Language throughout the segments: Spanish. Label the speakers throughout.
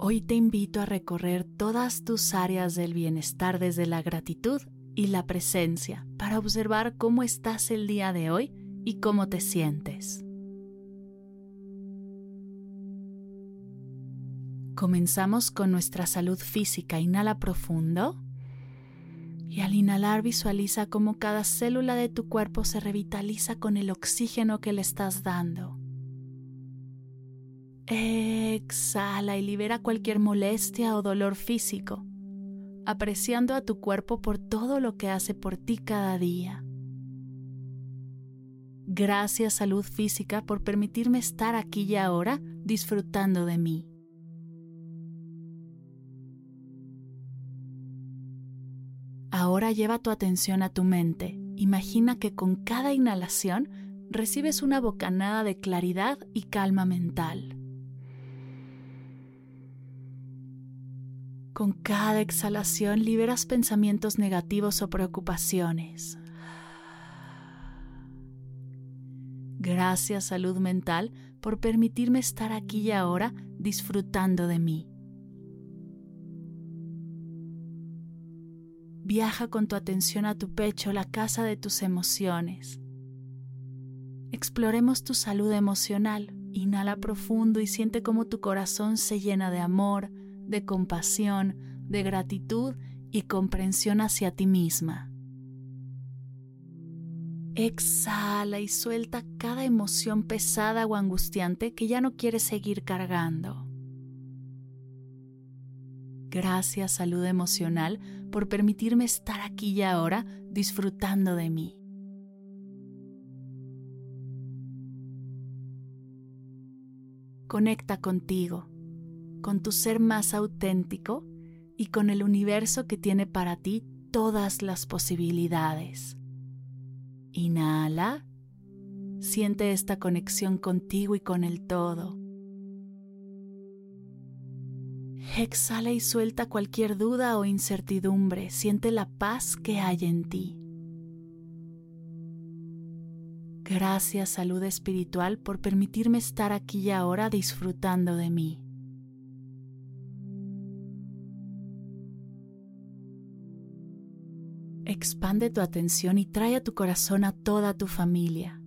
Speaker 1: Hoy te invito a recorrer todas tus áreas del bienestar desde la gratitud y la presencia para observar cómo estás el día de hoy y cómo te sientes. Comenzamos con nuestra salud física. Inhala profundo. Y al inhalar visualiza cómo cada célula de tu cuerpo se revitaliza con el oxígeno que le estás dando. Exhala y libera cualquier molestia o dolor físico, apreciando a tu cuerpo por todo lo que hace por ti cada día. Gracias salud física por permitirme estar aquí y ahora disfrutando de mí. Ahora lleva tu atención a tu mente. Imagina que con cada inhalación recibes una bocanada de claridad y calma mental. Con cada exhalación liberas pensamientos negativos o preocupaciones. Gracias salud mental por permitirme estar aquí y ahora disfrutando de mí. Viaja con tu atención a tu pecho, la casa de tus emociones. Exploremos tu salud emocional. Inhala profundo y siente cómo tu corazón se llena de amor, de compasión, de gratitud y comprensión hacia ti misma. Exhala y suelta cada emoción pesada o angustiante que ya no quieres seguir cargando. Gracias salud emocional por permitirme estar aquí y ahora disfrutando de mí. Conecta contigo con tu ser más auténtico y con el universo que tiene para ti todas las posibilidades. Inhala, siente esta conexión contigo y con el todo. Exhala y suelta cualquier duda o incertidumbre, siente la paz que hay en ti. Gracias salud espiritual por permitirme estar aquí y ahora disfrutando de mí. Expande tu atención y trae a tu corazón a toda tu familia.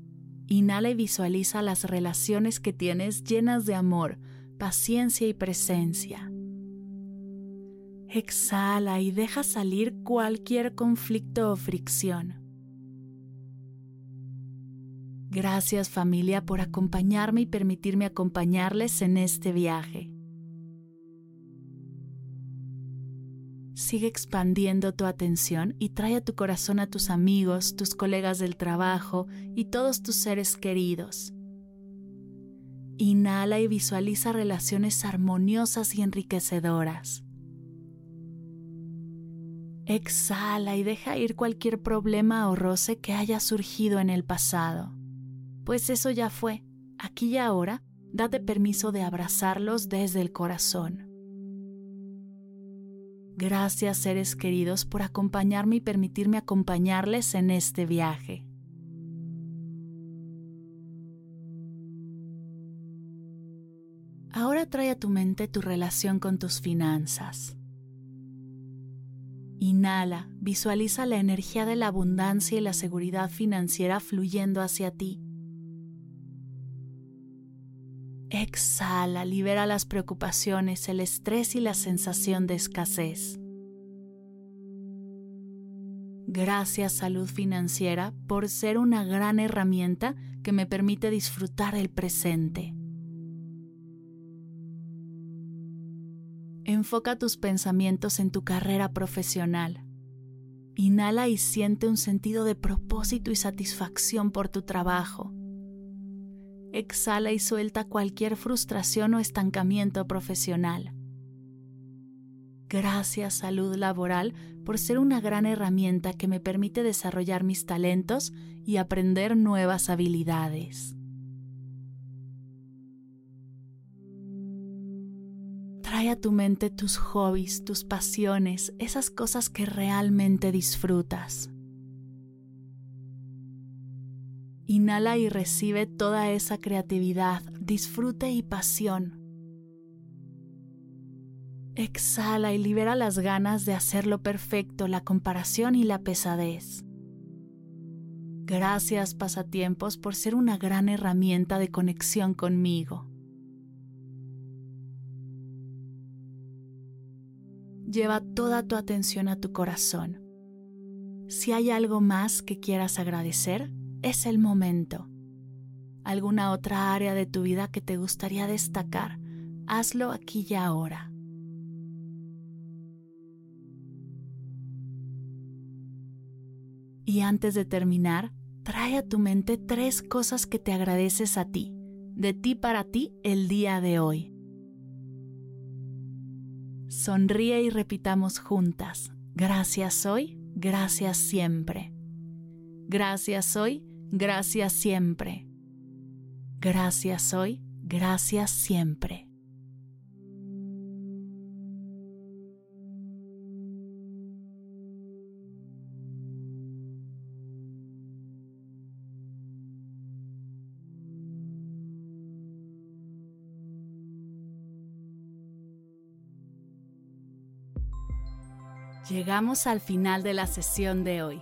Speaker 1: Inhala y visualiza las relaciones que tienes llenas de amor, paciencia y presencia. Exhala y deja salir cualquier conflicto o fricción. Gracias familia por acompañarme y permitirme acompañarles en este viaje. Sigue expandiendo tu atención y trae a tu corazón a tus amigos, tus colegas del trabajo y todos tus seres queridos. Inhala y visualiza relaciones armoniosas y enriquecedoras. Exhala y deja ir cualquier problema o roce que haya surgido en el pasado, pues eso ya fue. Aquí y ahora, date permiso de abrazarlos desde el corazón. Gracias seres queridos por acompañarme y permitirme acompañarles en este viaje. Ahora trae a tu mente tu relación con tus finanzas. Inhala, visualiza la energía de la abundancia y la seguridad financiera fluyendo hacia ti. Exhala, libera las preocupaciones, el estrés y la sensación de escasez. Gracias salud financiera por ser una gran herramienta que me permite disfrutar el presente. Enfoca tus pensamientos en tu carrera profesional. Inhala y siente un sentido de propósito y satisfacción por tu trabajo. Exhala y suelta cualquier frustración o estancamiento profesional. Gracias salud laboral por ser una gran herramienta que me permite desarrollar mis talentos y aprender nuevas habilidades. Trae a tu mente tus hobbies, tus pasiones, esas cosas que realmente disfrutas. Inhala y recibe toda esa creatividad, disfrute y pasión. Exhala y libera las ganas de hacerlo perfecto, la comparación y la pesadez. Gracias pasatiempos por ser una gran herramienta de conexión conmigo. Lleva toda tu atención a tu corazón. Si hay algo más que quieras agradecer, es el momento. ¿Alguna otra área de tu vida que te gustaría destacar? Hazlo aquí y ahora. Y antes de terminar, trae a tu mente tres cosas que te agradeces a ti, de ti para ti el día de hoy. Sonríe y repitamos juntas, gracias hoy, gracias siempre. Gracias hoy, gracias siempre. Gracias hoy, gracias siempre. Llegamos al final de la sesión de hoy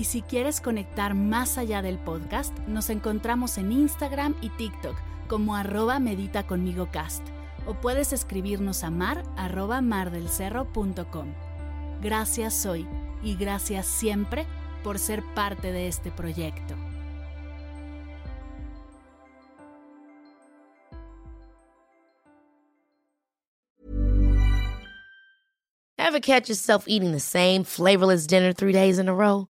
Speaker 1: Y si quieres conectar más allá del podcast, nos encontramos en Instagram y TikTok como arroba medita conmigo cast o puedes escribirnos a mar arroba mardelcerro.com. Gracias hoy y gracias siempre por ser parte de este proyecto.
Speaker 2: Ever catch yourself eating the same flavorless dinner three days in a row?